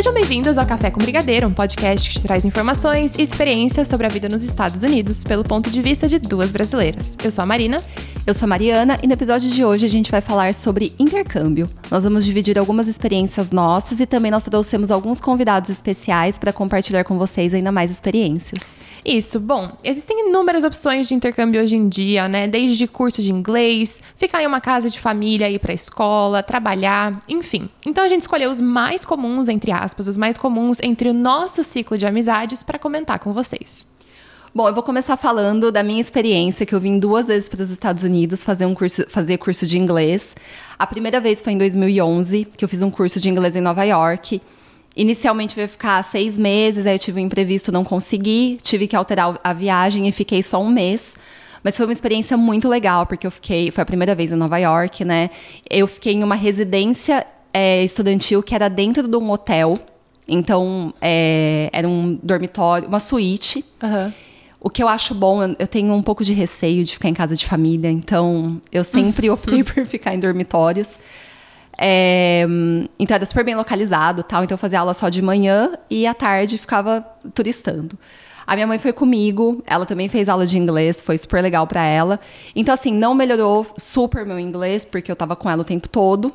Sejam bem-vindos ao Café com Brigadeiro, um podcast que te traz informações e experiências sobre a vida nos Estados Unidos, pelo ponto de vista de duas brasileiras. Eu sou a Marina. Eu sou a Mariana e no episódio de hoje a gente vai falar sobre intercâmbio. Nós vamos dividir algumas experiências nossas e também nós trouxemos alguns convidados especiais para compartilhar com vocês ainda mais experiências. Isso, bom, existem inúmeras opções de intercâmbio hoje em dia, né? Desde curso de inglês, ficar em uma casa de família, ir para escola, trabalhar, enfim. Então a gente escolheu os mais comuns, entre aspas, os mais comuns entre o nosso ciclo de amizades para comentar com vocês. Bom, eu vou começar falando da minha experiência, que eu vim duas vezes para os Estados Unidos fazer um curso, fazer curso de inglês. A primeira vez foi em 2011, que eu fiz um curso de inglês em Nova York. Inicialmente eu ia ficar seis meses, aí eu tive um imprevisto, não consegui, tive que alterar a viagem e fiquei só um mês. Mas foi uma experiência muito legal, porque eu fiquei. Foi a primeira vez em Nova York, né? Eu fiquei em uma residência é, estudantil que era dentro de um hotel. Então, é, era um dormitório, uma suíte. Uhum. O que eu acho bom, eu tenho um pouco de receio de ficar em casa de família, então eu sempre optei por ficar em dormitórios. É, então era super bem localizado, tal. Então eu fazia aula só de manhã e à tarde ficava turistando. A minha mãe foi comigo, ela também fez aula de inglês, foi super legal para ela. Então assim, não melhorou super meu inglês porque eu tava com ela o tempo todo.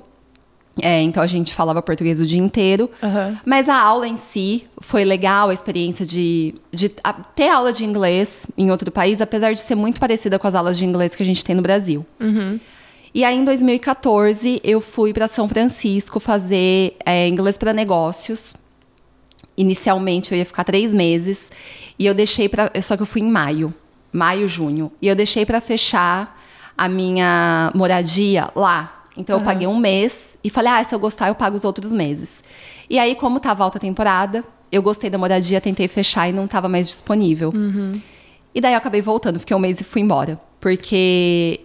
É, então a gente falava português o dia inteiro. Uhum. Mas a aula em si foi legal, a experiência de, de a, ter aula de inglês em outro país, apesar de ser muito parecida com as aulas de inglês que a gente tem no Brasil. Uhum. E aí, em 2014, eu fui para São Francisco fazer é, inglês para negócios. Inicialmente, eu ia ficar três meses. E eu deixei para. Só que eu fui em maio. Maio, junho. E eu deixei para fechar a minha moradia lá. Então, uhum. eu paguei um mês e falei: ah, se eu gostar, eu pago os outros meses. E aí, como tava alta temporada, eu gostei da moradia, tentei fechar e não estava mais disponível. Uhum. E daí eu acabei voltando, fiquei um mês e fui embora. Porque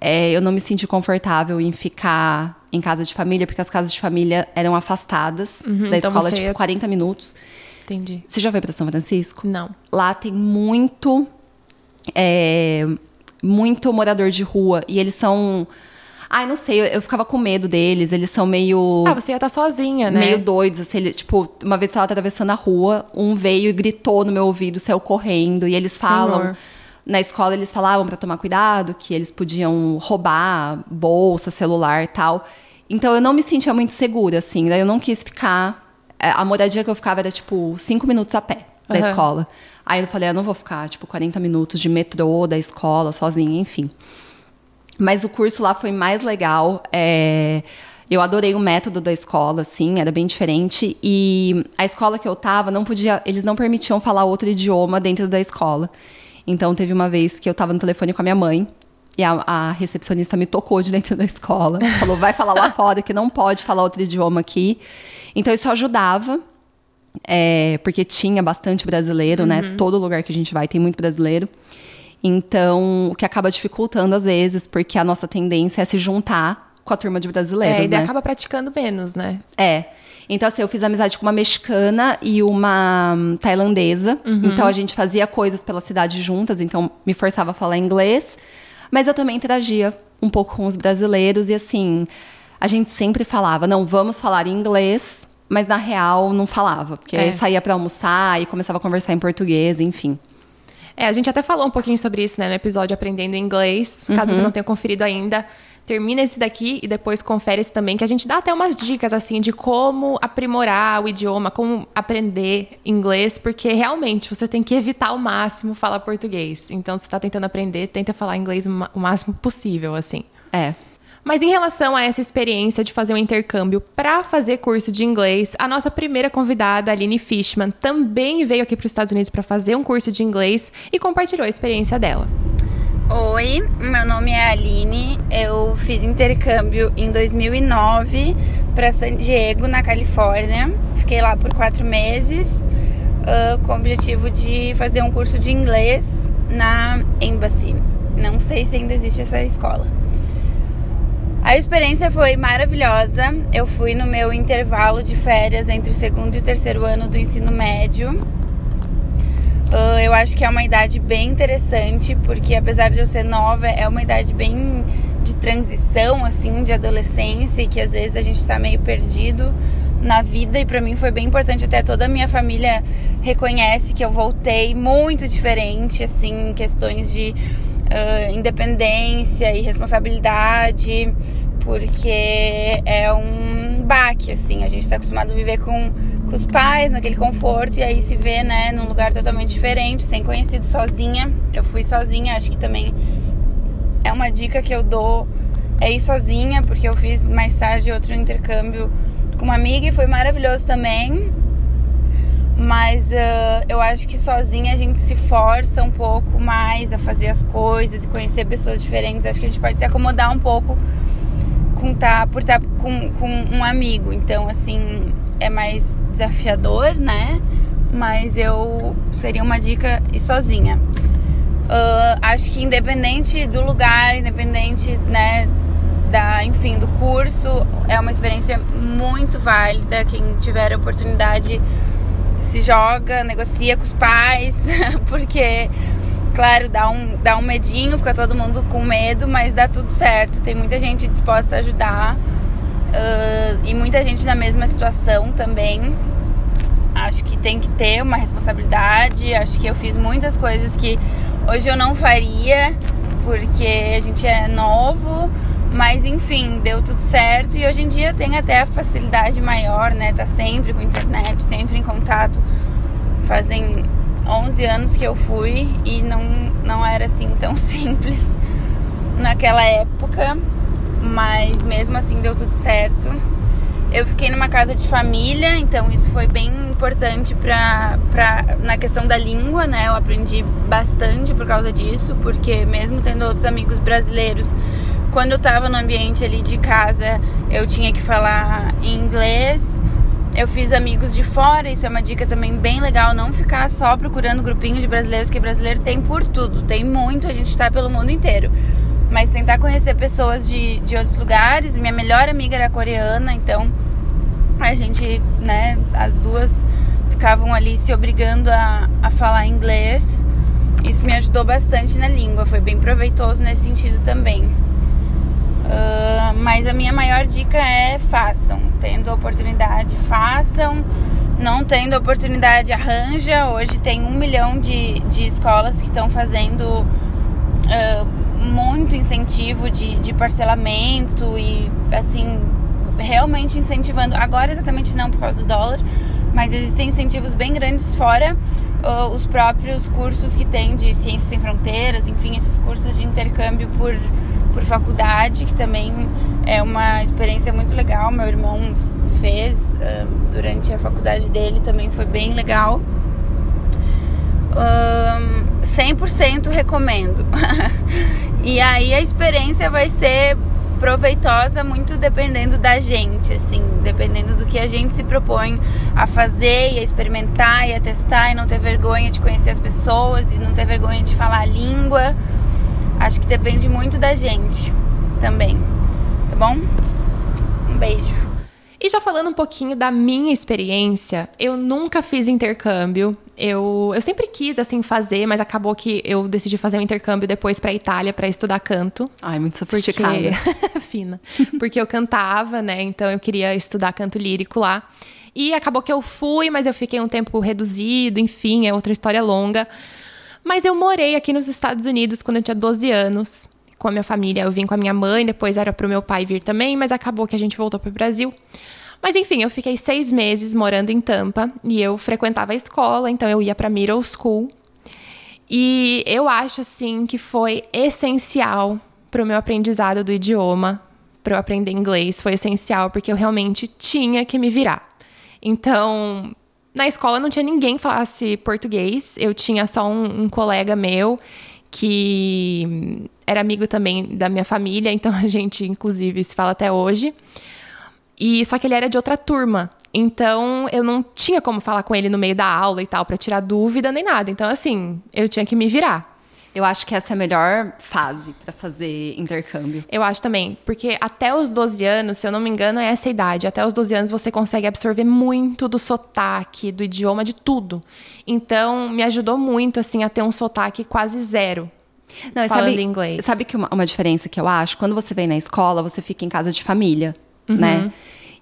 é, eu não me senti confortável em ficar em casa de família, porque as casas de família eram afastadas uhum, da então escola, tipo, ia... 40 minutos. Entendi. Você já foi para São Francisco? Não. Lá tem muito. É, muito morador de rua. E eles são. Ai, não sei, eu, eu, ficava com medo deles. Eles são meio. Ah, você ia estar tá sozinha, né? Meio doidos. Assim, tipo, uma vez eu estava atravessando a rua, um veio e gritou no meu ouvido, saiu correndo. E eles falam. Senhor na escola eles falavam para tomar cuidado, que eles podiam roubar bolsa, celular tal. Então eu não me sentia muito segura, assim. Daí eu não quis ficar. É, a moradia que eu ficava era tipo cinco minutos a pé da uhum. escola. Aí eu falei, eu não vou ficar tipo 40 minutos de metrô da escola sozinha, enfim. Mas o curso lá foi mais legal. É... Eu adorei o método da escola, assim, era bem diferente. E a escola que eu tava não podia, eles não permitiam falar outro idioma dentro da escola. Então, teve uma vez que eu estava no telefone com a minha mãe. E a, a, recepcionista me tocou de dentro da escola. Falou, vai falar lá fora, que não pode falar outro idioma aqui. Então, isso ajudava. É, porque tinha bastante brasileiro, né? uhum. né? Todo lugar que a gente vai tem muito brasileiro. Então, o que acaba dificultando às vezes, porque a nossa tendência é se juntar com a turma de brasileiros, é, e né? acaba praticando menos, né? É. Então, assim, eu fiz amizade com uma mexicana e uma hum, tailandesa. Uhum. Então, a gente fazia coisas pela cidade juntas, então me forçava a falar inglês. Mas eu também interagia um pouco com os brasileiros e, assim, a gente sempre falava: não, vamos falar inglês, mas na real não falava, porque é. saía para almoçar e começava a conversar em português, enfim. É, a gente até falou um pouquinho sobre isso, né, no episódio Aprendendo Inglês, caso uhum. você não tenha conferido ainda termina esse daqui e depois confere esse também, que a gente dá até umas dicas, assim, de como aprimorar o idioma, como aprender inglês, porque realmente você tem que evitar ao máximo falar português. Então, se está tentando aprender, tenta falar inglês o máximo possível, assim. É. Mas em relação a essa experiência de fazer um intercâmbio para fazer curso de inglês, a nossa primeira convidada, Aline Fishman, também veio aqui para os Estados Unidos para fazer um curso de inglês e compartilhou a experiência dela. Oi, meu nome é Aline. Eu fiz intercâmbio em 2009 para San Diego, na Califórnia. Fiquei lá por quatro meses uh, com o objetivo de fazer um curso de inglês na Embassy. Não sei se ainda existe essa escola. A experiência foi maravilhosa. Eu fui no meu intervalo de férias entre o segundo e o terceiro ano do ensino médio Uh, eu acho que é uma idade bem interessante, porque apesar de eu ser nova, é uma idade bem transição assim de adolescência e que às vezes a gente tá meio perdido na vida. E para mim foi bem importante até toda a minha família reconhece que eu voltei muito diferente assim em questões de uh, independência e responsabilidade porque é um baque assim. A gente está acostumado a viver com, com os pais naquele conforto e aí se vê né num lugar totalmente diferente sem conhecido sozinha. Eu fui sozinha acho que também é uma dica que eu dou é ir sozinha porque eu fiz mais tarde outro intercâmbio com uma amiga e foi maravilhoso também. Mas uh, eu acho que sozinha a gente se força um pouco mais a fazer as coisas e conhecer pessoas diferentes. Acho que a gente pode se acomodar um pouco com tá, por estar tá com, com um amigo. Então, assim, é mais desafiador, né? Mas eu seria uma dica ir sozinha. Uh, acho que independente do lugar, independente, né, da, enfim, do curso. É uma experiência muito válida. Quem tiver a oportunidade se joga, negocia com os pais, porque, claro, dá um, dá um medinho, fica todo mundo com medo, mas dá tudo certo. Tem muita gente disposta a ajudar uh, e muita gente na mesma situação também. Acho que tem que ter uma responsabilidade. Acho que eu fiz muitas coisas que hoje eu não faria, porque a gente é novo mas enfim, deu tudo certo e hoje em dia tem até a facilidade maior, né? Tá sempre com internet, sempre em contato. Fazem 11 anos que eu fui e não, não era assim tão simples naquela época, mas mesmo assim deu tudo certo. Eu fiquei numa casa de família, então isso foi bem importante pra, pra, na questão da língua, né? Eu aprendi bastante por causa disso, porque mesmo tendo outros amigos brasileiros, quando eu tava no ambiente ali de casa, eu tinha que falar em inglês. Eu fiz amigos de fora, isso é uma dica também bem legal, não ficar só procurando grupinhos de brasileiros, que brasileiro tem por tudo, tem muito, a gente está pelo mundo inteiro. Mas tentar conhecer pessoas de, de outros lugares. Minha melhor amiga era coreana, então a gente, né, as duas ficavam ali se obrigando a, a falar inglês. Isso me ajudou bastante na língua, foi bem proveitoso nesse sentido também. Uh, mas a minha maior dica é façam. Tendo oportunidade, façam. Não tendo oportunidade, arranja. Hoje tem um milhão de, de escolas que estão fazendo uh, muito incentivo de, de parcelamento e assim, realmente incentivando. Agora exatamente não por causa do dólar, mas existem incentivos bem grandes fora uh, os próprios cursos que tem de Ciências Sem Fronteiras, enfim, esses cursos de intercâmbio por por faculdade, que também é uma experiência muito legal. Meu irmão fez uh, durante a faculdade dele, também foi bem legal. Um, 100% recomendo. e aí a experiência vai ser proveitosa muito dependendo da gente, assim, dependendo do que a gente se propõe a fazer e a experimentar e a testar e não ter vergonha de conhecer as pessoas e não ter vergonha de falar a língua. Acho que depende muito da gente também. Tá bom? Um beijo. E já falando um pouquinho da minha experiência, eu nunca fiz intercâmbio. Eu, eu sempre quis assim fazer, mas acabou que eu decidi fazer um intercâmbio depois para Itália para estudar canto. Ai, muito sofisticada. Porque... Fina. Porque eu cantava, né? Então eu queria estudar canto lírico lá. E acabou que eu fui, mas eu fiquei um tempo reduzido, enfim, é outra história longa. Mas eu morei aqui nos Estados Unidos quando eu tinha 12 anos, com a minha família. Eu vim com a minha mãe, depois era para o meu pai vir também, mas acabou que a gente voltou para o Brasil. Mas enfim, eu fiquei seis meses morando em Tampa e eu frequentava a escola, então eu ia para middle school. E eu acho assim que foi essencial para o meu aprendizado do idioma, para eu aprender inglês, foi essencial porque eu realmente tinha que me virar. Então, na escola não tinha ninguém que falasse português. Eu tinha só um, um, colega meu que era amigo também da minha família, então a gente, inclusive, se fala até hoje. E só que ele era de outra turma. Então eu não tinha como falar com ele no meio da aula e tal, para tirar dúvida nem nada. Então, assim, eu tinha que me virar. Eu acho que essa é a melhor fase para fazer intercâmbio. Eu acho também, porque até os 12 anos, se eu não me engano, é essa idade. Até os 12 anos você consegue absorver muito do sotaque, do idioma, de tudo. Então, me ajudou muito assim a ter um sotaque quase zero. Não, falando sabe, inglês. Sabe que uma, uma diferença que eu acho? Quando você vem na escola, você fica em casa de família, Uhum. né?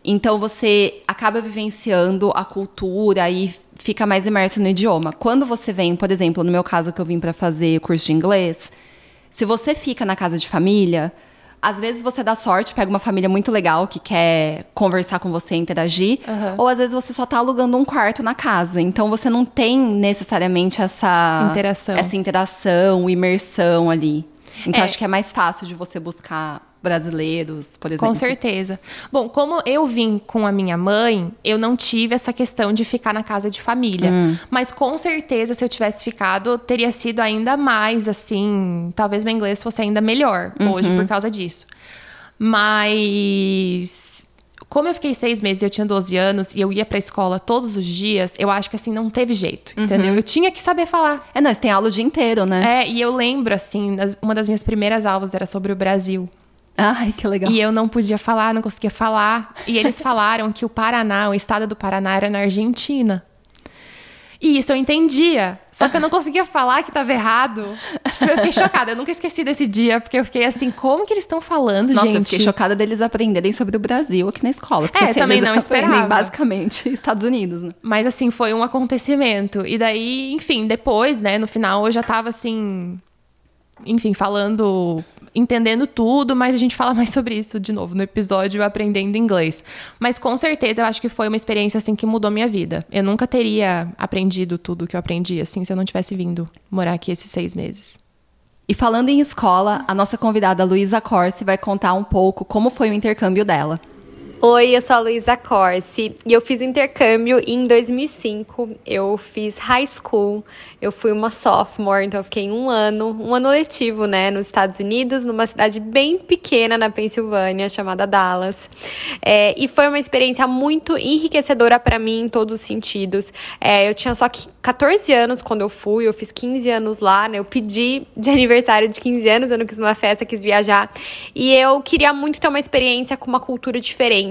Então você acaba vivenciando a cultura e fica mais imerso no idioma. Quando você vem, por exemplo, no meu caso que eu vim para fazer o curso de inglês, se você fica na casa de família, às vezes você dá sorte, pega uma família muito legal que quer conversar com você, interagir, Aham. ou às vezes você só tá alugando um quarto na casa. Então você não tem necessariamente essa Interação. essa interação, imersão ali. Então É. acho que é mais fácil de você buscar brasileiros, por exemplo. Com certeza. Bom, como eu vim com a minha mãe, eu não tive essa questão de ficar na casa de família. Mas com certeza, se eu tivesse ficado, teria sido ainda mais assim. Talvez meu inglês fosse ainda melhor hoje por causa disso. Mas. Como eu fiquei seis meses e eu tinha 12 anos e eu ia pra escola todos os dias, eu acho que assim, não teve jeito, entendeu? Eu tinha que saber falar. É, não, você tem aula o dia inteiro, né? É, e eu lembro, assim, uma das minhas primeiras aulas era sobre o Brasil. Ai, que legal. E eu não podia falar, não conseguia falar. E eles falaram que o Paraná, o estado do Paraná, era na Argentina. E isso eu entendia. Só que eu não conseguia falar que estava errado. Tipo, eu fiquei chocada. Eu nunca esqueci desse dia, porque eu fiquei assim, como que eles estão falando, Nossa, gente? eu fiquei chocada deles aprenderem sobre o Brasil aqui na escola. Porque É, se também eles não esperava. basicamente Estados Unidos, né? Mas assim, foi um acontecimento. E daí, enfim, depois, né, no final eu já tava assim. Enfim, falando. Entendendo tudo, mas a gente fala mais sobre isso de novo no episódio Aprendendo Inglês. Mas com certeza eu acho que foi uma experiência assim que mudou minha vida. Eu nunca teria aprendido tudo que eu aprendi assim se eu não tivesse vindo morar aqui esses seis meses. E falando em escola, a nossa convidada Luísa Corsi vai contar um pouco como foi o intercâmbio dela. Oi, eu sou a Luísa Corsi e eu fiz intercâmbio em 2005. Eu fiz high school, eu fui uma sophomore, então eu fiquei um ano, um ano letivo, né, nos Estados Unidos, numa cidade bem pequena na Pensilvânia, chamada Dallas. É, e foi uma experiência muito enriquecedora para mim em todos os sentidos. É, eu tinha só que 14 anos quando eu fui, eu fiz 15 anos lá, né, eu pedi de aniversário de 15 anos, eu não quis uma festa, quis viajar. E eu queria muito ter uma experiência com uma cultura diferente.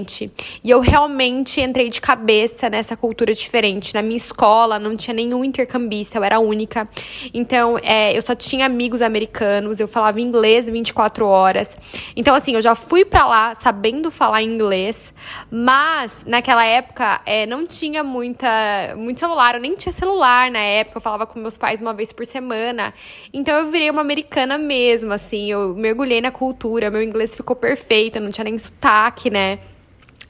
E eu realmente entrei de cabeça nessa cultura diferente. Na minha escola não tinha nenhum intercambista, eu era única. Então, é, eu só tinha amigos americanos, eu falava inglês 24 horas. Então, assim, eu já fui pra lá sabendo falar inglês, mas naquela época é, não tinha muita, muito celular, eu nem tinha celular na época, eu falava com meus pais uma vez por semana. Então, eu virei uma americana mesmo, assim, eu mergulhei na cultura, meu inglês ficou perfeito, não tinha nem sotaque, né?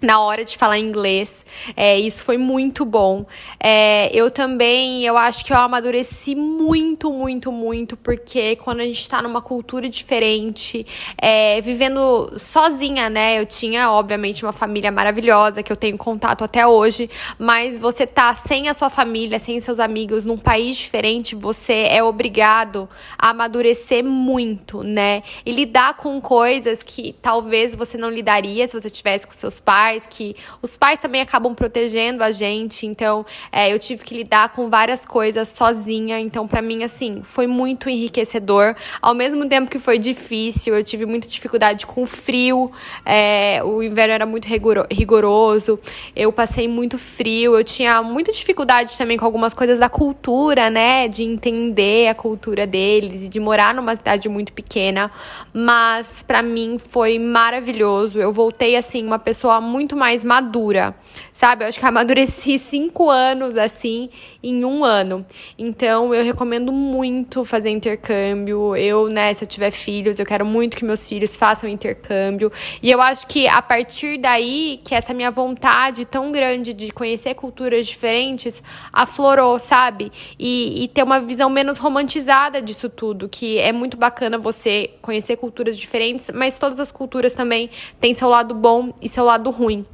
Na hora de falar inglês. É, isso foi muito bom. É, eu também, eu acho que eu amadureci muito, muito, muito, porque quando a gente tá numa cultura diferente, é, vivendo sozinha, né? Eu tinha, obviamente, uma família maravilhosa que eu tenho contato até hoje, mas você tá sem a sua família, sem seus amigos, num país diferente, você é obrigado a amadurecer muito, né? E lidar com coisas que talvez você não lidaria se você tivesse com seus pais que os pais também acabam protegendo a gente, então é, eu tive que lidar com várias coisas sozinha, então para mim assim foi muito enriquecedor, ao mesmo tempo que foi difícil, eu tive muita dificuldade com frio, é, o inverno era muito rigoro- rigoroso, eu passei muito frio, eu tinha muita dificuldade também com algumas coisas da cultura, né, de entender a cultura deles e de morar numa cidade muito pequena, mas para mim foi maravilhoso, eu voltei assim uma pessoa muito muito mais madura, sabe? Eu acho que amadureci cinco anos assim em um ano. Então eu recomendo muito fazer intercâmbio. Eu, né, se eu tiver filhos, eu quero muito que meus filhos façam intercâmbio. E eu acho que a partir daí que essa minha vontade tão grande de conhecer culturas diferentes aflorou, sabe? E, e ter uma visão menos romantizada disso tudo, que é muito bacana você conhecer culturas diferentes, mas todas as culturas também têm seu lado bom e seu lado ruim.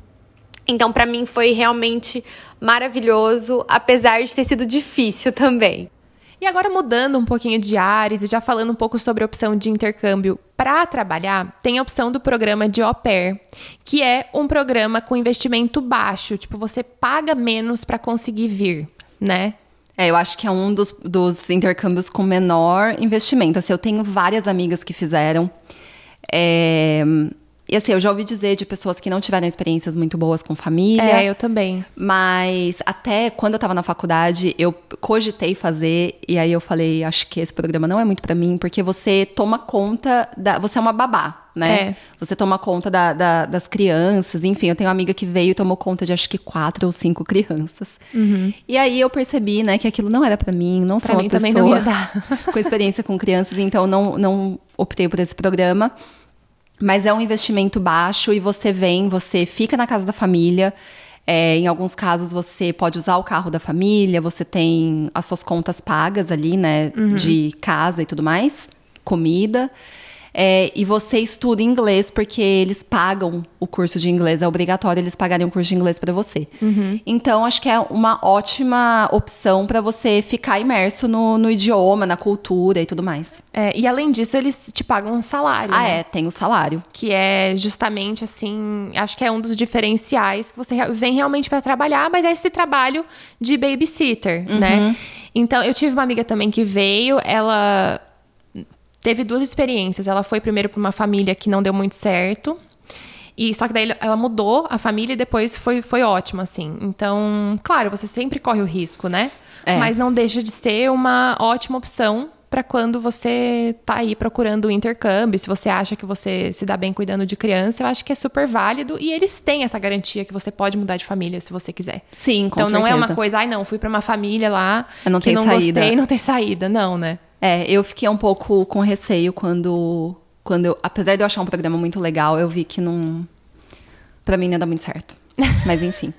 Então, para mim foi realmente maravilhoso, apesar de ter sido difícil também. E agora mudando um pouquinho de ares e já falando um pouco sobre a opção de intercâmbio para trabalhar, tem a opção do programa de au pair, que é um programa com investimento baixo, tipo você paga menos para conseguir vir, né? É, eu acho que é um dos, dos intercâmbios com menor investimento. Assim, eu tenho várias amigas que fizeram. É, E assim, eu já ouvi dizer de pessoas que não tiveram experiências muito boas com família. É, eu também. Mas até quando eu tava na faculdade, eu cogitei fazer. E aí eu falei, acho que esse programa não é muito para mim, porque você toma conta da. Você é uma babá, né? É. Você toma conta da, da- das crianças. Enfim, eu tenho uma amiga que veio e tomou conta de acho que quatro ou cinco crianças. E aí eu percebi, né, que aquilo não era para mim, não sou Pra uma mim também pessoa com experiência com crianças, então não, não optei por esse programa. Mas é um investimento baixo e você vem, você fica na casa da família. É, em alguns casos você pode usar o carro da família, você tem as suas contas pagas ali, né? De casa e tudo mais, comida. É, e você estuda inglês porque eles pagam o curso de inglês, é obrigatório eles pagarem um curso de inglês para você. Então, acho que é uma ótima opção para você ficar imerso no, no idioma, na cultura e tudo mais. É, e além disso, eles te pagam um salário. Ah, né? é, tem o salário. Que é justamente assim, acho que é um dos diferenciais que você vem realmente para trabalhar, mas é esse trabalho de babysitter, né? Então, eu tive uma amiga também que veio, ela teve duas experiências. Ela foi primeiro para uma família que não deu muito certo. E só que daí ela mudou a família e depois foi, foi ótimo, assim. Então, claro, você sempre corre o risco, né? É. Mas não deixa de ser uma ótima opção para quando você tá aí procurando o intercâmbio. Se você acha que você se dá bem cuidando de criança, eu acho que é super válido. E eles têm essa garantia que você pode mudar de família se você quiser. Sim, com então não é certeza. uma coisa, ai não, fui para uma família lá Eu não que tenho não saída." gostei, não tem saída, não, né? É, eu fiquei um pouco com receio quando, quando eu, apesar de eu achar um programa muito legal, eu vi que não, Pra mim não dar muito certo. Mas enfim.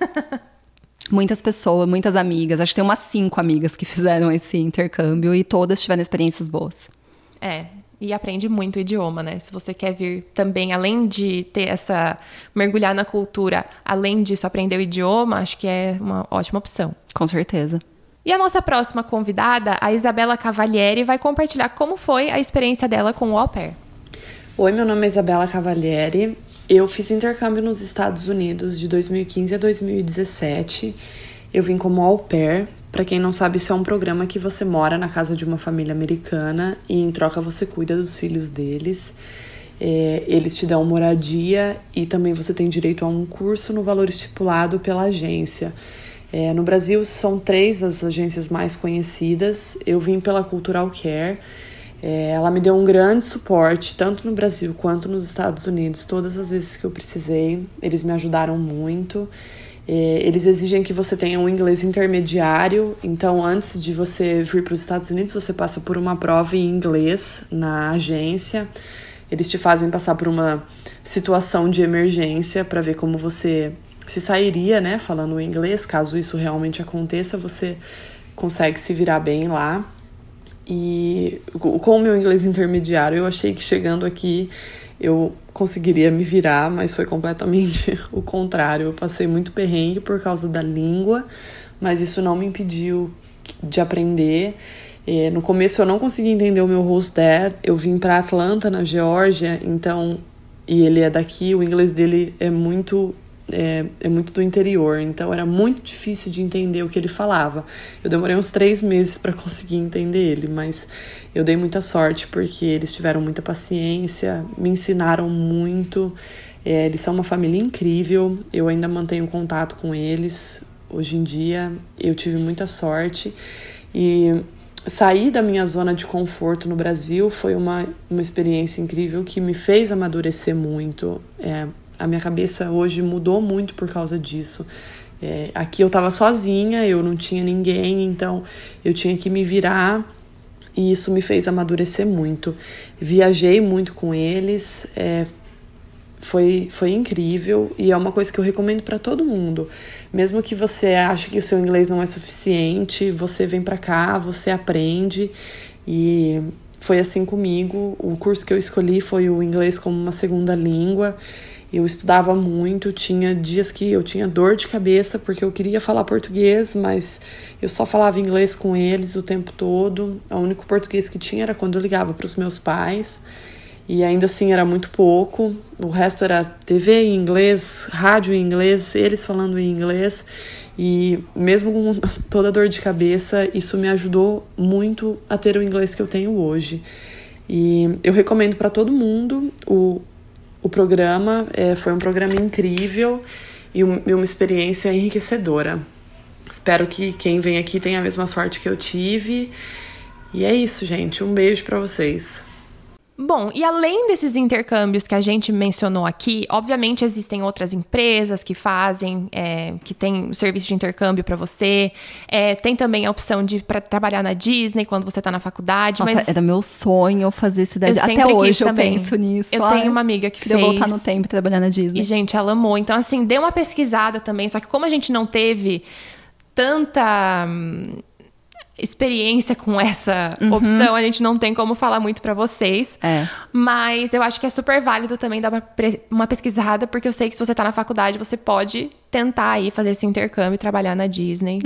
Muitas pessoas, muitas amigas, acho que tem umas cinco amigas que fizeram esse intercâmbio e todas tiveram experiências boas. É, e aprende muito o idioma, né? Se você quer vir também, além de ter essa. mergulhar na cultura, além disso, aprender o idioma, acho que é uma ótima opção. Com certeza. E a nossa próxima convidada, a Isabela Cavalieri, vai compartilhar como foi a experiência dela com o au pair. Oi, meu nome é Isabela Cavalieri. Eu fiz intercâmbio nos Estados Unidos de 2015 a 2017. Eu vim como au pair. Para quem não sabe, isso é um programa que você mora na casa de uma família americana e em troca você cuida dos filhos deles. É, eles te dão moradia e também você tem direito a um curso no valor estipulado pela agência. É, no Brasil são três as agências mais conhecidas. Eu vim pela Cultural Care. É, ela me deu um grande suporte, tanto no Brasil quanto nos Estados Unidos, todas as vezes que eu precisei. Eles me ajudaram muito. É, eles exigem que você tenha um inglês intermediário, então antes de você vir para os Estados Unidos, você passa por uma prova em inglês na agência. Eles te fazem passar por uma situação de emergência para ver como você se sairia, né, falando inglês. Caso isso realmente aconteça, você consegue se virar bem lá. E com o meu inglês intermediário, eu achei que chegando aqui eu conseguiria me virar, mas foi completamente o contrário. Eu passei muito perrengue por causa da língua, mas isso não me impediu de aprender. É, no começo eu não conseguia entender o meu host dad. Eu vim para Atlanta, na Geórgia, então e ele é daqui. O inglês dele é muito é, é, muito do interior, então era muito difícil de entender o que ele falava. Eu demorei uns três meses para conseguir entender ele, mas eu dei muita sorte porque eles tiveram muita paciência, me ensinaram muito. É, eles são uma família incrível, eu ainda mantenho contato com eles. Hoje em dia eu tive muita sorte e sair da minha zona de conforto no Brasil foi uma, uma experiência incrível que me fez amadurecer muito. É, a minha cabeça hoje mudou muito por causa disso. É, aqui eu estava sozinha, eu não tinha ninguém, então eu tinha que me virar e isso me fez amadurecer muito. Viajei muito com eles, é, foi, foi incrível e é uma coisa que eu recomendo para todo mundo. Mesmo que você ache que o seu inglês não é suficiente, você vem para cá, você aprende e foi assim comigo. O curso que eu escolhi foi o inglês como uma segunda língua. Eu estudava muito, tinha dias que eu tinha dor de cabeça porque eu queria falar português, mas eu só falava inglês com eles o tempo todo. O único português que tinha era quando eu ligava para os meus pais. E ainda assim era muito pouco. O resto era TV em inglês, rádio em inglês, eles falando em inglês. E mesmo com toda a dor de cabeça, isso me ajudou muito a ter o inglês que eu tenho hoje. E eu recomendo para todo mundo o o programa. É, foi um programa incrível e, um, e uma experiência enriquecedora. Espero que quem vem aqui tenha a mesma sorte que eu tive. E é isso, gente. Um beijo para vocês. Bom, e além desses intercâmbios que a gente mencionou aqui, obviamente existem outras empresas que fazem, é, que tem serviço de intercâmbio para você. É, tem também a opção de pra trabalhar na Disney quando você está na faculdade. Nossa, mas era meu sonho fazer isso daí. Até hoje eu também. penso nisso. Eu Ai, tenho uma amiga que fez. voltar no tempo e trabalhar na Disney. E, gente, ela amou. Então, assim, dê uma pesquisada também. Só que como a gente não teve tanta hum, experiência com essa opção, a gente não tem como falar muito pra vocês. Uhum. É. Mas eu acho que é super válido também dar uma, uma pesquisada, porque eu sei que se você tá na faculdade, você pode tentar aí fazer esse intercâmbio e trabalhar na Disney.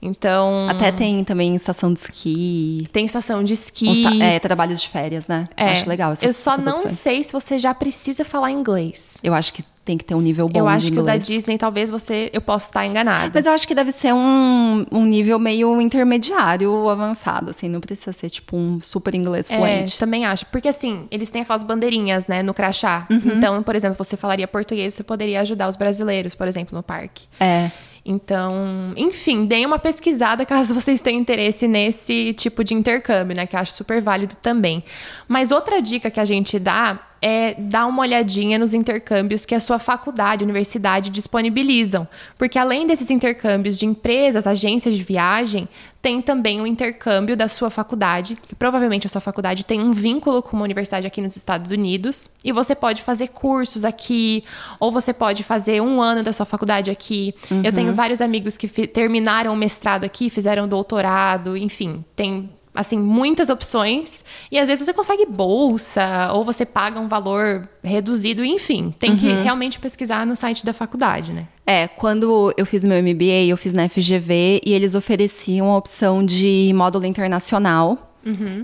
Então. Até tem também estação de esqui. tem estação de esqui. ta- é, trabalhos de férias, né? É. Acho legal. Essa, eu só não opções. sei se você já precisa falar inglês. Eu acho que tem que ter um nível bom eu acho que o da. Disney, talvez você. Eu possa estar enganada. Mas eu acho que deve ser um, um nível meio intermediário avançado, assim. Não precisa ser, tipo, um super inglês É, fluente. também acho. Porque assim, eles têm aquelas bandeirinhas, né, no crachá. Uhum. Então, por exemplo, você falaria português, você poderia ajudar os brasileiros, por exemplo, no parque. É. Então, enfim, deem uma pesquisada caso vocês tenham interesse nesse tipo de intercâmbio, né? Que eu acho super válido também. Mas outra dica que a gente dá é dar uma olhadinha nos intercâmbios que a sua faculdade, universidade disponibilizam. Porque além desses intercâmbios de empresas, agências de viagem, tem também o intercâmbio da sua faculdade, que provavelmente a sua faculdade tem um vínculo com uma universidade aqui nos Estados Unidos, e você pode fazer cursos aqui, ou você pode fazer um ano da sua faculdade aqui. Eu tenho vários amigos que terminaram o mestrado aqui, fizeram doutorado, enfim, tem assim muitas opções e às vezes você consegue bolsa ou você paga um valor reduzido, enfim, tem que realmente pesquisar no site da faculdade, né? É, quando eu fiz meu MBA, eu fiz na FGV e eles ofereciam a opção de módulo internacional,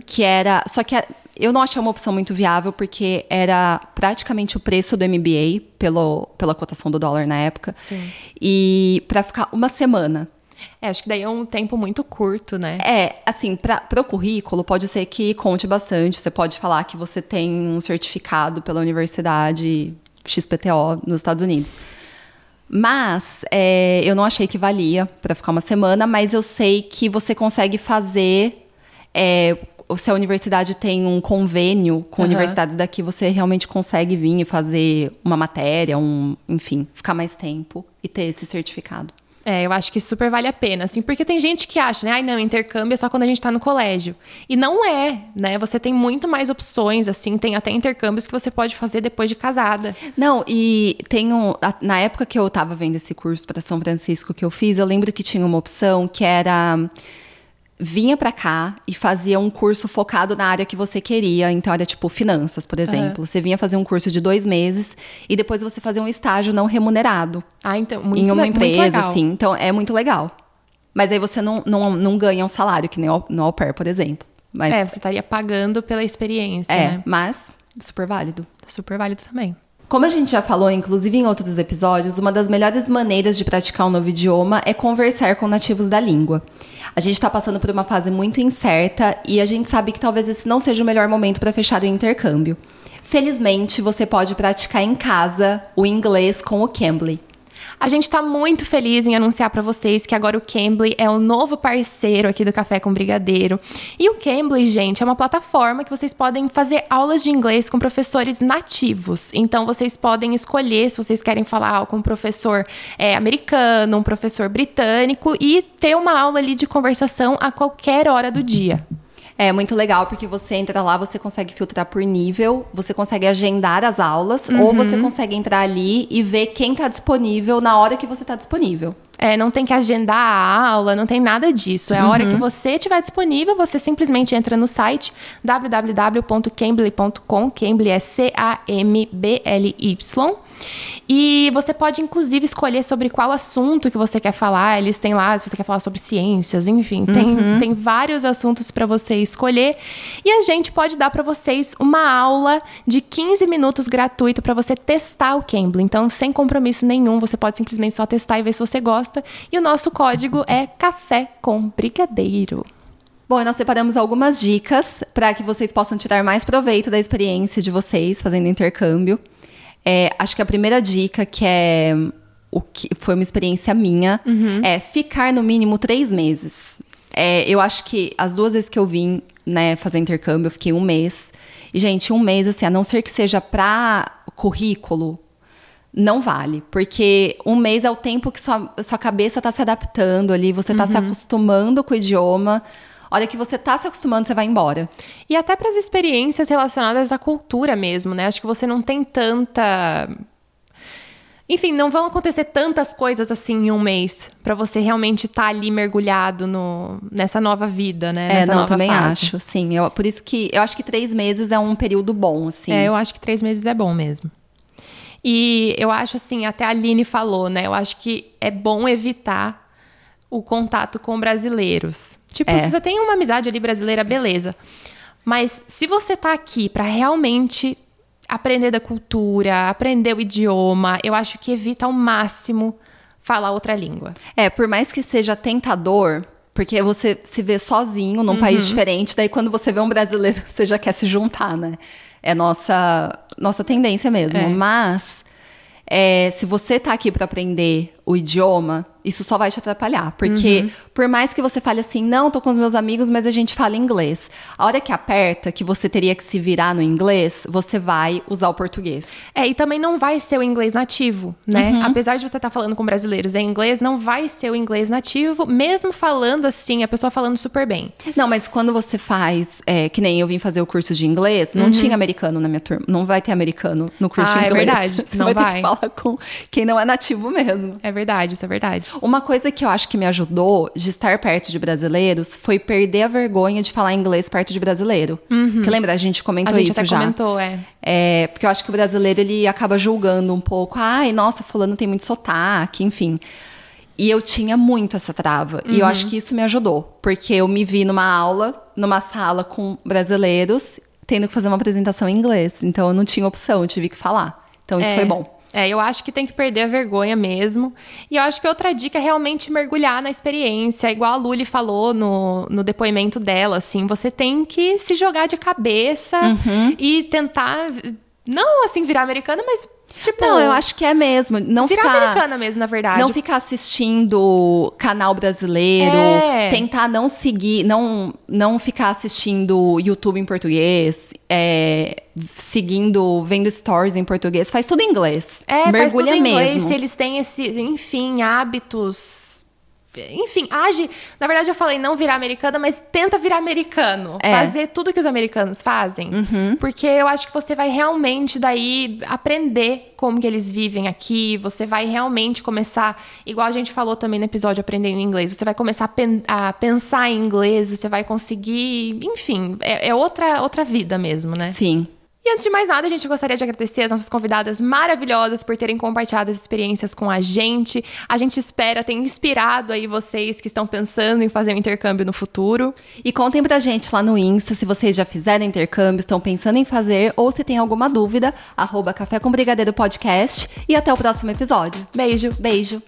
que era. Só que eu não achei uma opção muito viável, porque era praticamente o preço do MBA pelo, pela cotação do dólar na época. Sim. E para ficar uma semana. É, acho que daí é um tempo muito curto, né? É, assim, para o currículo, pode ser que conte bastante. Você pode falar que você tem um certificado pela Universidade XPTO nos Estados Unidos. Mas é, eu não achei que valia para ficar uma semana, mas eu sei que você consegue fazer. É, se a universidade tem um convênio com Aham. universidades daqui, você realmente consegue vir e fazer uma matéria, um, enfim, ficar mais tempo e ter esse certificado. É, eu acho que super vale a pena, assim, porque tem gente que acha, né? Ai, não, intercâmbio é só quando a gente tá no colégio. E não é, né? Você tem muito mais opções, assim, tem até intercâmbios que você pode fazer depois de casada. Não, e tem um. Na época que eu tava vendo esse curso para São Francisco que eu fiz, eu lembro que tinha uma opção que era. Vinha pra cá e fazia um curso focado na área que você queria. Então, era tipo finanças, por exemplo. Você vinha fazer um curso de dois meses e depois você fazia um estágio não remunerado Ah, então, muito em uma empresa, assim. Então, é muito legal. Mas aí você não, não, não ganha um salário, que nem no au pair, por exemplo. Mas, É, você estaria pagando pela experiência, é, né? mas super válido. Super válido também. Como a gente já falou, inclusive em outros episódios, uma das melhores maneiras de praticar um novo idioma é conversar com nativos da língua. A gente está passando por uma fase muito incerta e a gente sabe que talvez esse não seja o melhor momento para fechar o intercâmbio. Felizmente, você pode praticar em casa o inglês com o Cambly. A gente tá muito feliz em anunciar para vocês que agora o Cambly é o novo parceiro aqui do Café com Brigadeiro. E o Cambly, gente, é uma plataforma que vocês podem fazer aulas de inglês com professores nativos. Então vocês podem escolher se vocês querem falar com um professor é, americano, um professor britânico e ter uma aula ali de conversação a qualquer hora do dia. É muito legal porque você entra lá, você consegue filtrar por nível, você consegue agendar as aulas, ou você consegue entrar ali e ver quem está disponível na hora que você está disponível. É, não tem que agendar a aula, não tem nada disso. É a hora que você estiver disponível, você simplesmente entra no site www.cambly.com, Cambly é C-A-M-B-L-Y. E você pode, inclusive, escolher sobre qual assunto que você quer falar. Eles têm lá, se você quer falar sobre ciências, enfim, tem, tem vários assuntos para você escolher. E a gente pode dar para vocês uma aula de 15 minutos gratuito para você testar o Cambly. Então, sem compromisso nenhum, você pode simplesmente só testar e ver se você gosta. E o nosso código é Café com Brigadeiro. Bom, nós separamos algumas dicas para que vocês possam tirar mais proveito da experiência de vocês fazendo intercâmbio. É, acho que a primeira dica, que é o que foi uma experiência minha, é ficar no mínimo três meses. É, eu acho que as duas vezes que eu vim né, fazer intercâmbio, eu fiquei um mês. E, gente, um mês, assim, a não ser que seja para currículo, não vale. Porque um mês é o tempo que sua, sua cabeça está se adaptando ali, você está se acostumando com o idioma. A hora que você tá se acostumando, você vai embora. E até para as experiências relacionadas à cultura mesmo, né? Acho que você não tem tanta. Enfim, não vão acontecer tantas coisas assim em um mês para você realmente estar ali mergulhado no, nessa nova vida, né? É, Nessa não, nova também fase. acho, sim. Eu, por isso que eu acho que três meses é um período bom, assim. É, eu acho que três meses é bom mesmo. E eu acho assim, até a Aline falou, né? Eu acho que é bom evitar o contato com brasileiros. Tipo, É. se você tem uma amizade ali brasileira, beleza. Mas se você tá aqui pra realmente aprender da cultura, aprender o idioma, eu acho que evita ao máximo falar outra língua. É, por mais que seja tentador, porque você se vê sozinho num Uhum. país diferente, daí quando você vê um brasileiro, você já quer se juntar, né? É nossa, nossa tendência mesmo. É. Mas é, se você tá aqui para aprender o idioma, isso só vai te atrapalhar. Porque Uhum. por mais que você fale assim, não, tô com os meus amigos, mas a gente fala inglês. A hora que aperta, que você teria que se virar no inglês, você vai usar o português. É, e também não vai ser o inglês nativo, né? Uhum. Apesar de você estar falando com brasileiros em inglês, não vai ser o inglês nativo, mesmo falando assim, a pessoa falando super bem. Não, mas quando você faz, é, que nem eu vim fazer o curso de inglês, não tinha americano na minha turma. Não vai ter americano no curso Uhum. Ah, de é inglês. verdade. Você Não vai, ter vai. que falar com quem não é nativo mesmo. É verdade, isso é verdade. Uma coisa que eu acho que me ajudou de estar perto de brasileiros foi perder a vergonha de falar inglês perto de brasileiro. Que lembra, a gente comentou Uhum. a gente isso até já. comentou, é. É, porque eu acho que o brasileiro ele acaba julgando um pouco. Ai, nossa, fulano tem muito sotaque, enfim. E eu tinha muito essa trava. E eu Uhum. acho que isso me ajudou. Porque eu me vi numa aula, numa sala com brasileiros, tendo que fazer uma apresentação em inglês. Então eu não tinha opção, eu tive que falar. Então isso É. foi bom. É, eu acho que tem que perder a vergonha mesmo. E eu acho que outra dica é realmente mergulhar na experiência. Igual a Luli falou no, no depoimento dela, assim. Você tem que se jogar de cabeça Uhum. e tentar... Não, assim, virar americana, mas, tipo... Não, eu acho que é mesmo. Não Virar ficar. americana mesmo, na verdade. Não ficar assistindo canal brasileiro, É. tentar não seguir, não, não ficar assistindo YouTube em português, é, seguindo, vendo stories em português, faz tudo em inglês. É, faz tudo Mergulha em inglês, mesmo. se eles têm esse, enfim, hábitos. Enfim, age. Na verdade, eu falei não virar americana, mas tenta virar americano. É. Fazer tudo que os americanos fazem. Porque eu acho que você vai realmente daí aprender como que eles vivem aqui. Você vai realmente começar, igual a gente falou também no episódio Aprendendo Inglês, você vai começar a, pen- a pensar em inglês, você vai conseguir. Enfim, é, é outra, outra vida mesmo, né? Sim. E antes de mais nada, a gente gostaria de agradecer as nossas convidadas maravilhosas por terem compartilhado as experiências com a gente. A gente espera ter inspirado aí vocês que estão pensando em fazer um intercâmbio no futuro. E contem pra gente lá no Insta se vocês já fizeram intercâmbio, estão pensando em fazer, ou se tem alguma dúvida, arroba Café com Brigadeiro Podcast. E até o próximo episódio. Beijo! Beijo!